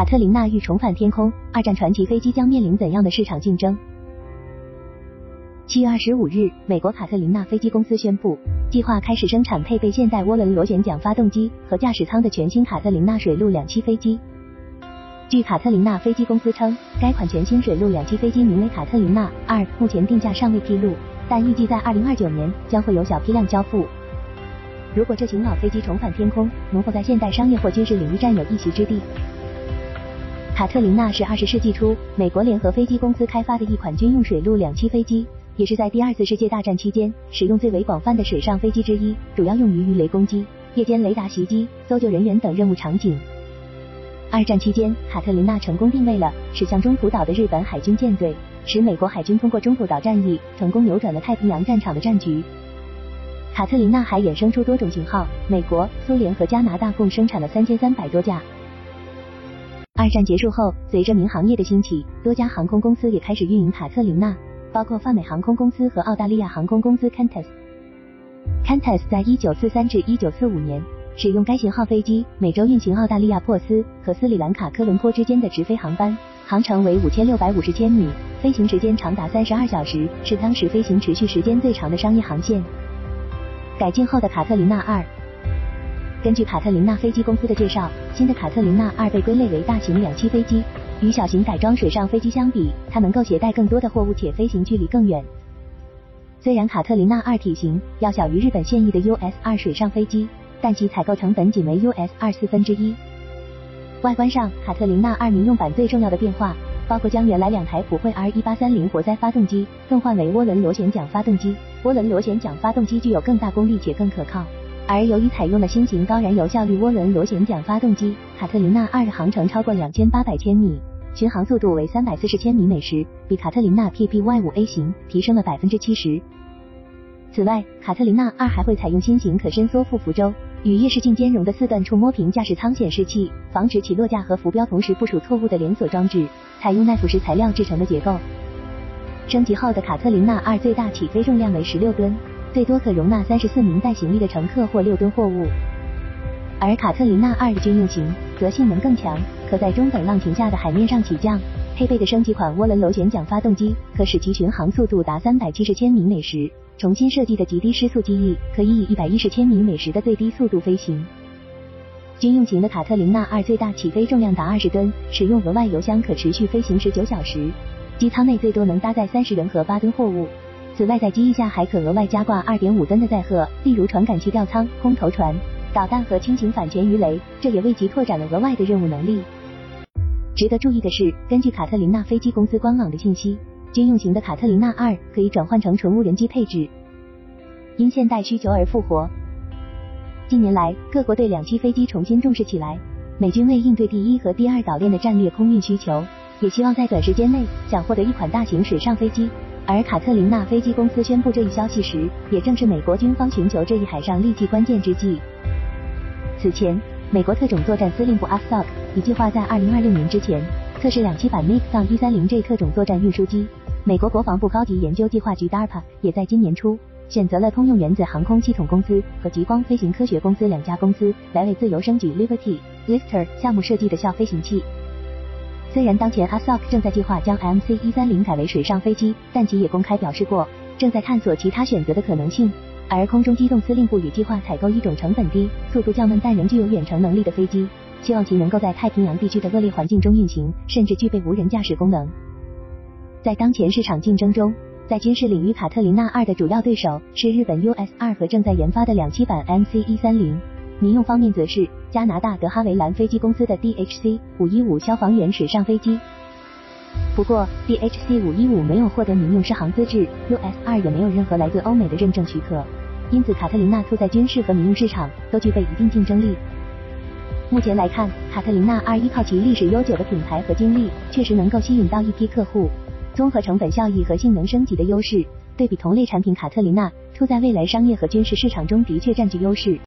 卡特琳娜欲重返天空，二战传奇飞机将面临怎样的市场竞争？七月二十五日，美国卡特琳娜飞机公司宣布，计划开始生产配备现代涡轮螺旋桨发动机和驾驶舱的全新卡特琳娜水陆两栖飞机。据卡特琳娜飞机公司称，该款全新水陆两栖飞机名为卡特琳娜二，目前定价尚未披露，但预计在二零二九年将会有小批量交付。如果这型老飞机重返天空，能否在现代商业或军事领域占有一席之地？卡特琳娜是二十世纪初美国联合飞机公司开发的一款军用水陆两栖飞机。也是在第二次世界大战期间使用最为广泛的水上飞机之一，主要用于鱼雷攻击、夜间雷达袭击、搜救人员等任务场景。二战期间，卡特琳娜成功定位了驶向中途岛的日本海军舰队，使美国海军通过中途岛战役成功扭转了太平洋战场的战局。卡特琳娜还衍生出多种型号，美国、苏联和加拿大共生产了三千三百多架。二战结束后，随着民航业的兴起，多家航空公司也开始运营卡特琳娜。包括泛美航空公司和澳大利亚航空公司 Qantas。Qantas 在一九四三至一九四五年使用该型号飞机，每周运行澳大利亚珀斯和斯里兰卡科伦坡之间的直飞航班，航程为五千六百五十千米，飞行时间长达三十二小时，是当时飞行持续时间最长的商业航线。改进后的卡特琳娜二，根据卡特琳娜飞机公司的介绍，新的卡特琳娜二被归类为大型两栖飞机。与小型改装水上飞机相比，它能够携带更多的货物且飞行距离更远。虽然卡特琳娜二体型要小于日本现役的 US 二水上飞机，但其采购成本仅为 US 二四分之一。外观上，卡特琳娜二民用版最重要的变化包括将原来两台普惠 R 一八三零活塞发动机更换为涡轮螺旋桨发动机。涡轮螺旋桨发动机具有更大功率且更可靠。而由于采用了新型高燃油效率涡轮螺旋桨发动机，卡特琳娜二的航程超过两千八百千米。巡航速度为三百四十千米每时，比卡特琳娜 PPY 五 A 型提升了百分之七十。此外，卡特琳娜二还会采用新型可伸缩副浮舟与夜视镜兼容的四段触摸屏驾驶舱显示器，防止起落架和浮标同时部署错误的连锁装置。采用耐腐蚀材料制成的结构。升级后的卡特琳娜二最大起飞重量为十六吨，最多可容纳三十四名带行李的乘客或六吨货物。而卡特琳娜二的军用型则性能更强，可在中等浪情下的海面上起降。配备的升级款涡轮螺旋桨发动机，可使其巡航速度达三百七十千米每时。重新设计的极低失速机翼，可以以一百一十千米每时的最低速度飞行。军用型的卡特琳娜二最大起飞重量达二十吨，使用额外油箱可持续飞行十九小时。机舱内最多能搭载三十人和八吨货物。此外，在机翼下还可额外加挂二点五吨的载荷，例如传感器吊舱、空投船。导弹和轻型反潜鱼雷，这也为其拓展了额外的任务能力。值得注意的是，根据卡特琳娜飞机公司官网的信息，军用型的卡特琳娜二可以转换成纯无人机配置。因现代需求而复活。近年来，各国对两栖飞机重新重视起来。美军为应对第一和第二岛链的战略空运需求，也希望在短时间内想获得一款大型水上飞机。而卡特琳娜飞机公司宣布这一消息时，也正是美国军方寻求这一海上利器关键之际。此前，美国特种作战司令部 AFSOC 已计划在二零二六年之前测试两栖版 MiG 一三零 J 特种作战运输机。美国国防部高级研究计划局 DARPA 也在今年初选择了通用原子航空系统公司和极光飞行科学公司两家公司来为自由升举 Liberty Lifter 项目设计的校飞行器。虽然当前 AFSOC 正在计划将 MC 一三零改为水上飞机，但其也公开表示过正在探索其他选择的可能性。而空中机动司令部也计划采购一种成本低、速度较慢但仍具有远程能力的飞机，希望其能够在太平洋地区的恶劣环境中运行，甚至具备无人驾驶功能。在当前市场竞争中，在军事领域，卡特琳娜二的主要对手是日本 US 二和正在研发的两栖版 MC 一三零。民用方面则是加拿大德哈维兰飞机公司的 DHC 五一五消防员水上飞机。不过，DHC 五一五没有获得民用适航资质，US 二也没有任何来自欧美的认证许可。因此，卡特琳娜兔在军事和民用市场都具备一定竞争力。目前来看，卡特琳娜二依靠其历史悠久的品牌和经历，确实能够吸引到一批客户。综合成本效益和性能升级的优势，对比同类产品，卡特琳娜兔在未来商业和军事市场中的确占据优势。